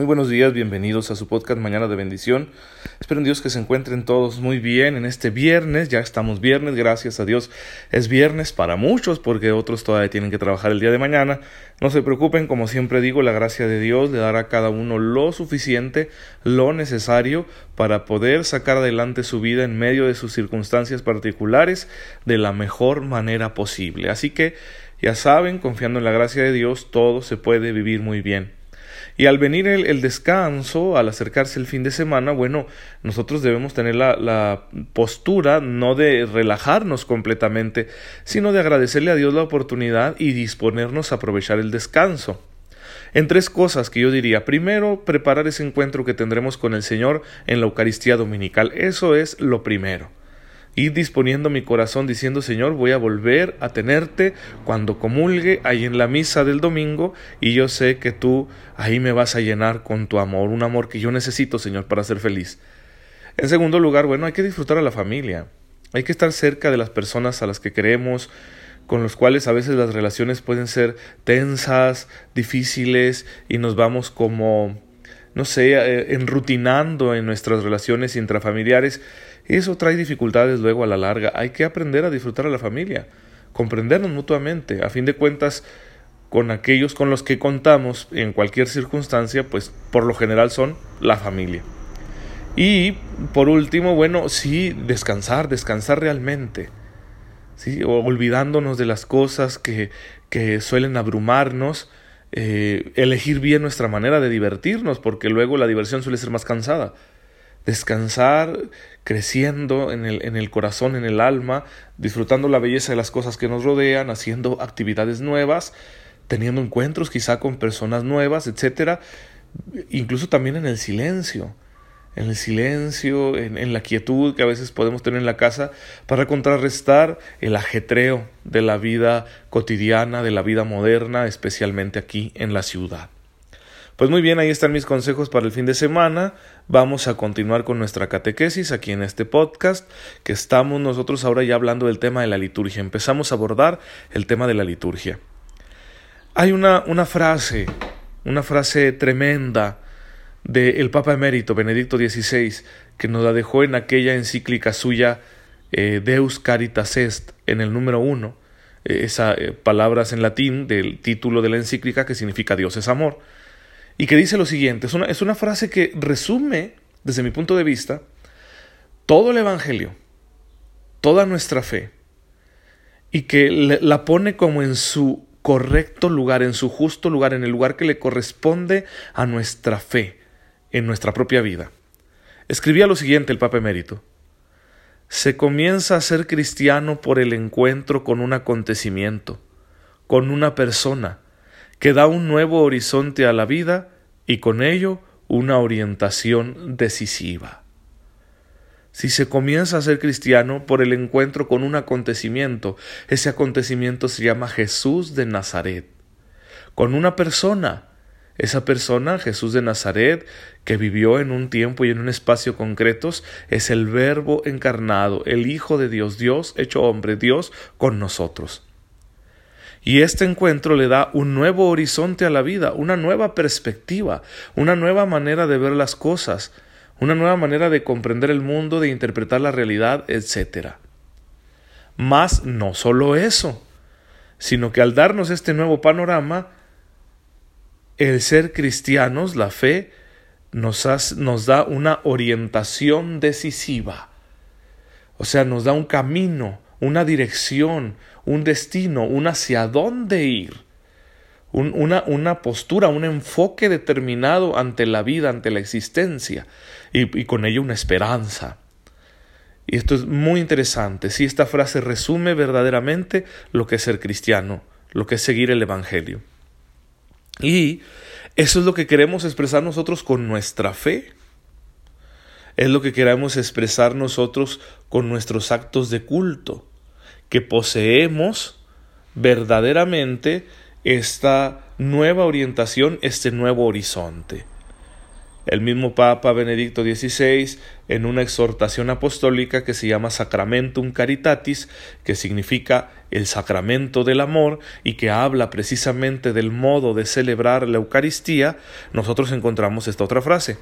Muy buenos días, bienvenidos a su podcast Mañana de Bendición. Espero en Dios que se encuentren todos muy bien en este viernes. Ya estamos viernes, gracias a Dios. Es viernes para muchos porque otros todavía tienen que trabajar el día de mañana. No se preocupen, como siempre digo, la gracia de Dios le dará a cada uno lo suficiente, lo necesario para poder sacar adelante su vida en medio de sus circunstancias particulares de la mejor manera posible. Así que, ya saben, confiando en la gracia de Dios, todo se puede vivir muy bien. Y al venir el, descanso, al acercarse el fin de semana, bueno, nosotros debemos tener la, postura no de relajarnos completamente, sino de agradecerle a Dios la oportunidad y disponernos a aprovechar el descanso en tres cosas que yo diría. Primero, preparar ese encuentro que tendremos con el Señor en la Eucaristía Dominical. Eso es lo primero ir disponiendo mi corazón diciendo Señor voy a volver a tenerte cuando comulgue ahí en la misa del domingo y yo sé que tú ahí me vas a llenar con tu amor, un amor que yo necesito Señor para ser feliz. En segundo lugar, bueno, hay que disfrutar a la familia, hay que estar cerca de las personas a las que queremos, con los cuales a veces las relaciones pueden ser tensas, difíciles y nos vamos como no sé, eh, enrutinando en nuestras relaciones intrafamiliares, eso trae dificultades luego a la larga. Hay que aprender a disfrutar a la familia, comprendernos mutuamente. A fin de cuentas, con aquellos con los que contamos en cualquier circunstancia, pues por lo general son la familia. Y por último, bueno, sí, descansar, descansar realmente. ¿sí? Olvidándonos de las cosas que, que suelen abrumarnos eh, elegir bien nuestra manera de divertirnos, porque luego la diversión suele ser más cansada. Descansar creciendo en el, en el corazón, en el alma, disfrutando la belleza de las cosas que nos rodean, haciendo actividades nuevas, teniendo encuentros quizá con personas nuevas, etcétera, incluso también en el silencio en el silencio, en, la quietud que a veces podemos tener en la casa, para contrarrestar el ajetreo de la vida cotidiana, de la vida moderna, especialmente aquí en la ciudad. Pues muy bien, ahí están mis consejos para el fin de semana. Vamos a continuar con nuestra catequesis aquí en este podcast, que estamos nosotros ahora ya hablando del tema de la liturgia. Empezamos a abordar el tema de la liturgia. Hay una, una frase, una frase tremenda, del Papa Emérito Benedicto XVI, que nos la dejó en aquella encíclica suya eh, Deus Caritas Est, en el número uno, eh, esas eh, palabras en latín del título de la encíclica que significa Dios es amor, y que dice lo siguiente, es una, es una frase que resume, desde mi punto de vista, todo el Evangelio, toda nuestra fe, y que la pone como en su correcto lugar, en su justo lugar, en el lugar que le corresponde a nuestra fe en nuestra propia vida. Escribía lo siguiente el Papa Emérito. Se comienza a ser cristiano por el encuentro con un acontecimiento, con una persona, que da un nuevo horizonte a la vida y con ello una orientación decisiva. Si se comienza a ser cristiano por el encuentro con un acontecimiento, ese acontecimiento se llama Jesús de Nazaret, con una persona, esa persona, Jesús de Nazaret, que vivió en un tiempo y en un espacio concretos, es el Verbo encarnado, el Hijo de Dios, Dios hecho hombre, Dios con nosotros. Y este encuentro le da un nuevo horizonte a la vida, una nueva perspectiva, una nueva manera de ver las cosas, una nueva manera de comprender el mundo, de interpretar la realidad, etc. Mas no solo eso, sino que al darnos este nuevo panorama, el ser cristianos, la fe, nos, nos da una orientación decisiva. O sea, nos da un camino, una dirección, un destino, un hacia dónde ir. una, una, postura, un enfoque determinado ante la vida, ante la existencia, y, con ello una esperanza. Y esto es muy interesante. Si esta frase resume verdaderamente lo que es ser cristiano, lo que es seguir el Evangelio. Y eso es lo que queremos expresar nosotros con nuestra fe. Es lo que queremos expresar nosotros con nuestros actos de culto, que poseemos verdaderamente esta nueva orientación, este nuevo horizonte. El mismo Papa Benedicto XVI, en una exhortación apostólica que se llama Sacramentum Caritatis, que significa el sacramento del amor y que habla precisamente del modo de celebrar la Eucaristía, nosotros encontramos esta otra frase.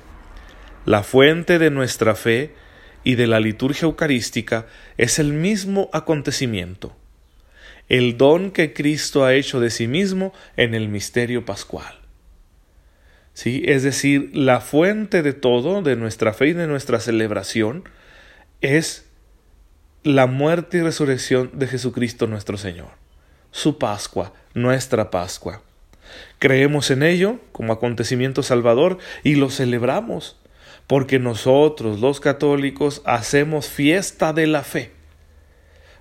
La fuente de nuestra fe y de la liturgia eucarística es el mismo acontecimiento, el don que Cristo ha hecho de sí mismo en el misterio pascual. ¿sí? Es decir, la fuente de todo, de nuestra fe y de nuestra celebración, es la muerte y resurrección de Jesucristo nuestro Señor, su Pascua, nuestra Pascua. Creemos en ello como acontecimiento salvador y lo celebramos, porque nosotros los católicos hacemos fiesta de la fe.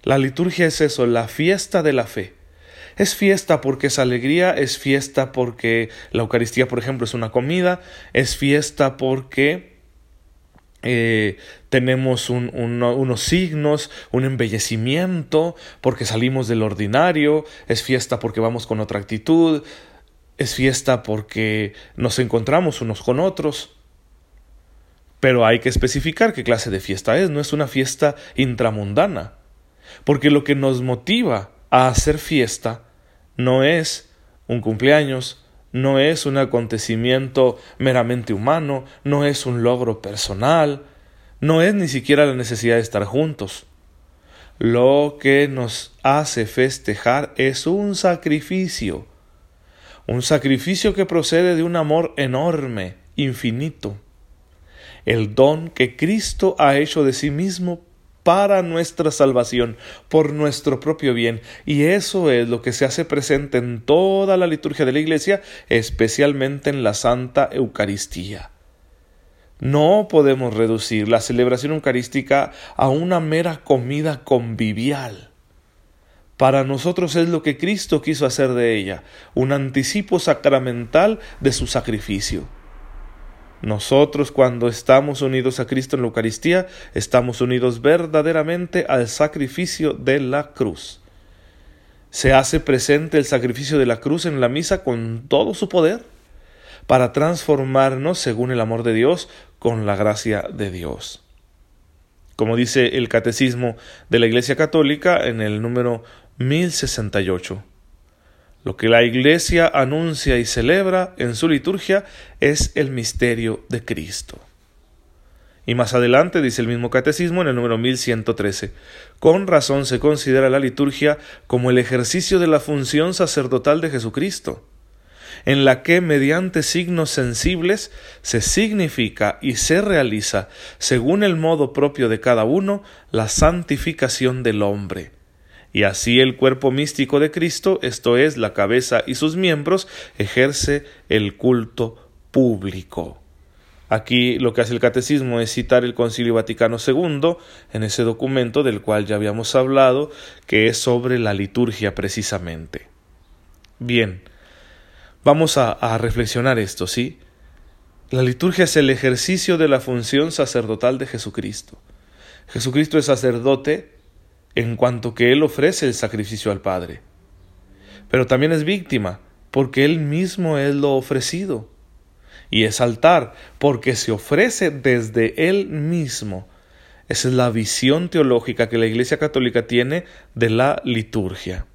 La liturgia es eso, la fiesta de la fe. Es fiesta porque es alegría, es fiesta porque la Eucaristía, por ejemplo, es una comida, es fiesta porque eh, tenemos unos signos, un embellecimiento, porque salimos del ordinario, es fiesta porque vamos con otra actitud, es fiesta porque nos encontramos unos con otros. Pero hay que especificar qué clase de fiesta es, no es una fiesta intramundana, porque lo que nos motiva a hacer fiesta no es un cumpleaños, no es un acontecimiento meramente humano, no es un logro personal, no es ni siquiera la necesidad de estar juntos. Lo que nos hace festejar es un sacrificio, un sacrificio que procede de un amor enorme, infinito, el don que Cristo ha hecho de sí mismo para nuestra salvación, por nuestro propio bien. Y eso es lo que se hace presente en toda la liturgia de la Iglesia, especialmente en la Santa Eucaristía. No podemos reducir la celebración eucarística a una mera comida convivial. Para nosotros es lo que Cristo quiso hacer de ella, un anticipo sacramental de su sacrificio. Nosotros cuando estamos unidos a Cristo en la Eucaristía, estamos unidos verdaderamente al sacrificio de la cruz. Se hace presente el sacrificio de la cruz en la misa con todo su poder para transformarnos según el amor de Dios con la gracia de Dios. Como dice el Catecismo de la Iglesia Católica en el número 1068. Lo que la Iglesia anuncia y celebra en su liturgia es el misterio de Cristo. Y más adelante dice el mismo catecismo en el número 1113, con razón se considera la liturgia como el ejercicio de la función sacerdotal de Jesucristo, en la que mediante signos sensibles se significa y se realiza, según el modo propio de cada uno, la santificación del hombre y así el cuerpo místico de Cristo, esto es, la cabeza y sus miembros, ejerce el culto público. Aquí lo que hace el catecismo es citar el Concilio Vaticano II en ese documento del cual ya habíamos hablado, que es sobre la liturgia precisamente. Bien, vamos a, a reflexionar esto, ¿sí? La liturgia es el ejercicio de la función sacerdotal de Jesucristo. Jesucristo es sacerdote en cuanto que Él ofrece el sacrificio al Padre. Pero también es víctima, porque Él mismo es lo ofrecido. Y es altar, porque se ofrece desde Él mismo. Esa es la visión teológica que la Iglesia Católica tiene de la liturgia.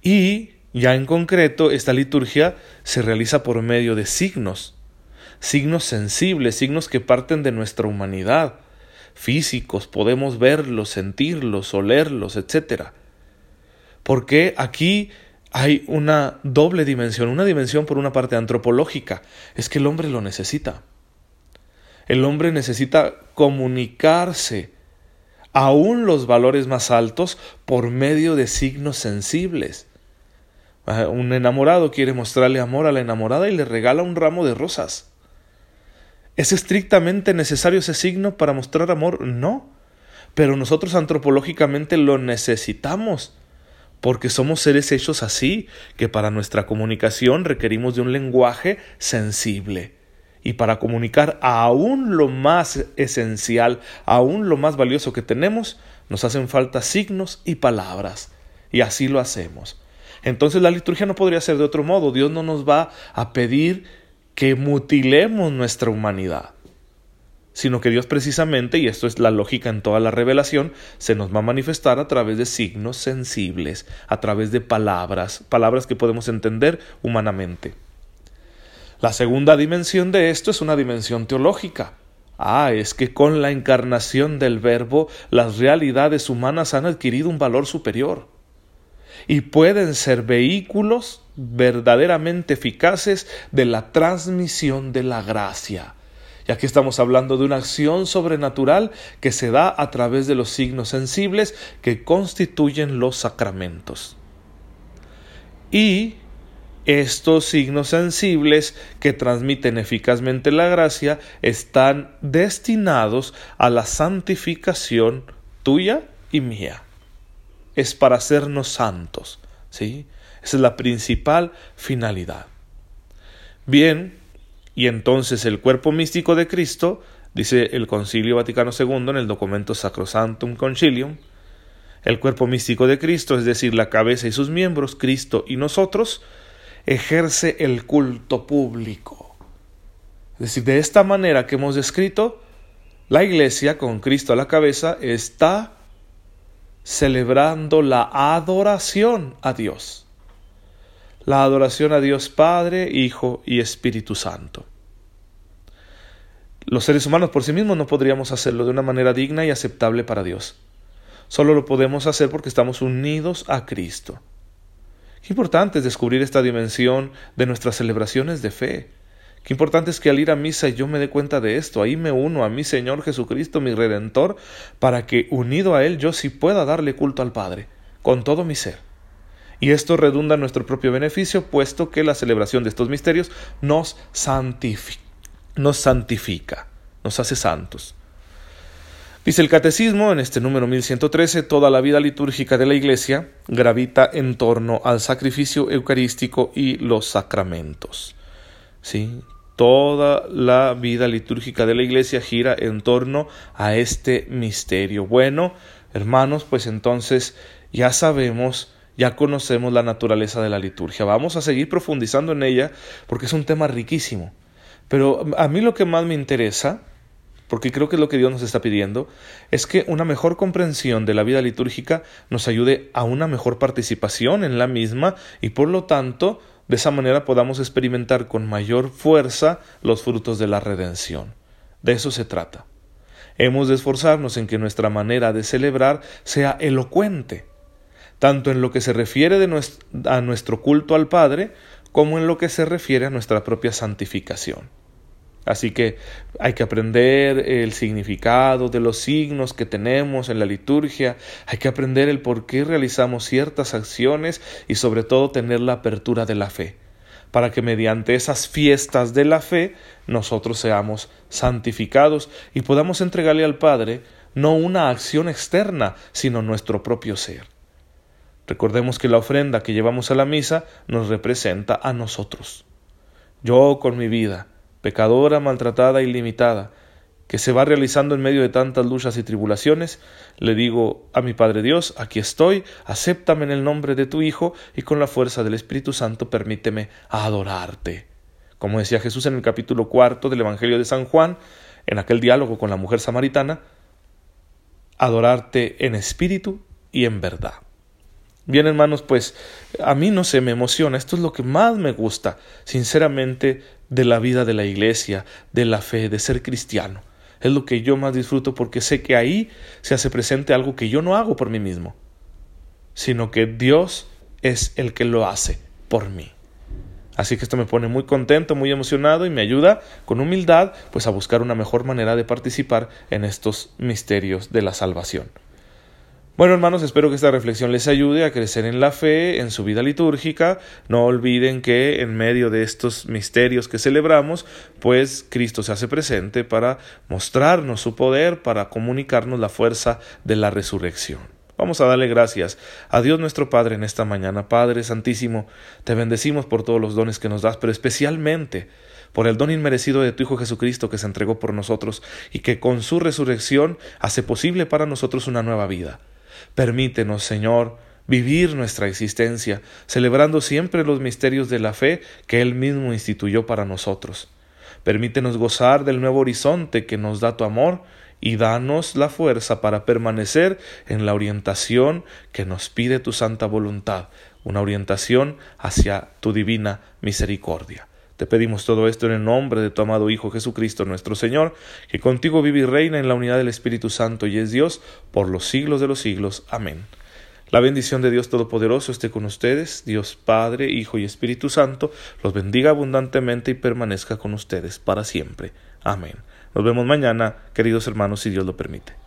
Y, ya en concreto, esta liturgia se realiza por medio de signos, signos sensibles, signos que parten de nuestra humanidad, físicos, podemos verlos, sentirlos, olerlos, etc. Porque aquí hay una doble dimensión, una dimensión por una parte antropológica, es que el hombre lo necesita. El hombre necesita comunicarse aún los valores más altos por medio de signos sensibles. Ah, un enamorado quiere mostrarle amor a la enamorada y le regala un ramo de rosas. ¿Es estrictamente necesario ese signo para mostrar amor? No. Pero nosotros antropológicamente lo necesitamos, porque somos seres hechos así, que para nuestra comunicación requerimos de un lenguaje sensible. Y para comunicar aún lo más esencial, aún lo más valioso que tenemos, nos hacen falta signos y palabras. Y así lo hacemos. Entonces la liturgia no podría ser de otro modo. Dios no nos va a pedir que mutilemos nuestra humanidad, sino que Dios precisamente, y esto es la lógica en toda la revelación, se nos va a manifestar a través de signos sensibles, a través de palabras, palabras que podemos entender humanamente. La segunda dimensión de esto es una dimensión teológica. Ah, es que con la encarnación del Verbo las realidades humanas han adquirido un valor superior y pueden ser vehículos verdaderamente eficaces de la transmisión de la gracia. Y aquí estamos hablando de una acción sobrenatural que se da a través de los signos sensibles que constituyen los sacramentos. Y estos signos sensibles que transmiten eficazmente la gracia están destinados a la santificación tuya y mía. Es para hacernos santos, ¿sí? Esa es la principal finalidad. Bien, y entonces el cuerpo místico de Cristo, dice el Concilio Vaticano II en el documento Sacrosanctum Concilium, el cuerpo místico de Cristo, es decir, la cabeza y sus miembros, Cristo y nosotros, ejerce el culto público. Es decir, de esta manera que hemos descrito, la iglesia con Cristo a la cabeza está celebrando la adoración a Dios. La adoración a Dios Padre, Hijo y Espíritu Santo. Los seres humanos por sí mismos no podríamos hacerlo de una manera digna y aceptable para Dios. Solo lo podemos hacer porque estamos unidos a Cristo. Qué importante es descubrir esta dimensión de nuestras celebraciones de fe. Qué importante es que al ir a misa yo me dé cuenta de esto, ahí me uno a mi Señor Jesucristo, mi Redentor, para que unido a Él yo sí pueda darle culto al Padre, con todo mi ser. Y esto redunda en nuestro propio beneficio, puesto que la celebración de estos misterios nos santifica, nos hace santos. Dice el Catecismo, en este número 1113, toda la vida litúrgica de la Iglesia gravita en torno al sacrificio eucarístico y los sacramentos. ¿Sí? Toda la vida litúrgica de la Iglesia gira en torno a este misterio. Bueno, hermanos, pues entonces ya sabemos, ya conocemos la naturaleza de la liturgia. Vamos a seguir profundizando en ella porque es un tema riquísimo. Pero a mí lo que más me interesa porque creo que es lo que Dios nos está pidiendo, es que una mejor comprensión de la vida litúrgica nos ayude a una mejor participación en la misma y por lo tanto de esa manera podamos experimentar con mayor fuerza los frutos de la redención. De eso se trata. Hemos de esforzarnos en que nuestra manera de celebrar sea elocuente, tanto en lo que se refiere a nuestro culto al Padre, como en lo que se refiere a nuestra propia santificación. Así que hay que aprender el significado de los signos que tenemos en la liturgia, hay que aprender el por qué realizamos ciertas acciones y sobre todo tener la apertura de la fe, para que mediante esas fiestas de la fe nosotros seamos santificados y podamos entregarle al Padre no una acción externa, sino nuestro propio ser. Recordemos que la ofrenda que llevamos a la misa nos representa a nosotros. Yo con mi vida, pecadora, maltratada y limitada, que se va realizando en medio de tantas luchas y tribulaciones, le digo a mi Padre Dios, aquí estoy, acéptame en el nombre de tu Hijo y con la fuerza del Espíritu Santo permíteme adorarte. Como decía Jesús en el capítulo cuarto del Evangelio de San Juan, en aquel diálogo con la mujer samaritana, adorarte en espíritu y en verdad. Bien, hermanos, pues a mí no se me emociona, esto es lo que más me gusta, sinceramente, de la vida de la iglesia, de la fe, de ser cristiano. Es lo que yo más disfruto porque sé que ahí se hace presente algo que yo no hago por mí mismo, sino que Dios es el que lo hace por mí. Así que esto me pone muy contento, muy emocionado y me ayuda con humildad pues a buscar una mejor manera de participar en estos misterios de la salvación. Bueno, hermanos, espero que esta reflexión les ayude a crecer en la fe, en su vida litúrgica. No olviden que en medio de estos misterios que celebramos, pues Cristo se hace presente para mostrarnos su poder, para comunicarnos la fuerza de la resurrección. Vamos a darle gracias a Dios nuestro Padre en esta mañana. Padre Santísimo, te bendecimos por todos los dones que nos das, pero especialmente por el don inmerecido de tu Hijo Jesucristo que se entregó por nosotros y que con su resurrección hace posible para nosotros una nueva vida. Permítenos, Señor, vivir nuestra existencia, celebrando siempre los misterios de la fe que Él mismo instituyó para nosotros. Permítenos gozar del nuevo horizonte que nos da tu amor y danos la fuerza para permanecer en la orientación que nos pide tu santa voluntad, una orientación hacia tu divina misericordia. Te pedimos todo esto en el nombre de tu amado Hijo Jesucristo nuestro Señor, que contigo vive y reina en la unidad del Espíritu Santo y es Dios por los siglos de los siglos. Amén. La bendición de Dios Todopoderoso esté con ustedes, Dios Padre, Hijo y Espíritu Santo, los bendiga abundantemente y permanezca con ustedes para siempre. Amén. Nos vemos mañana, queridos hermanos, si Dios lo permite.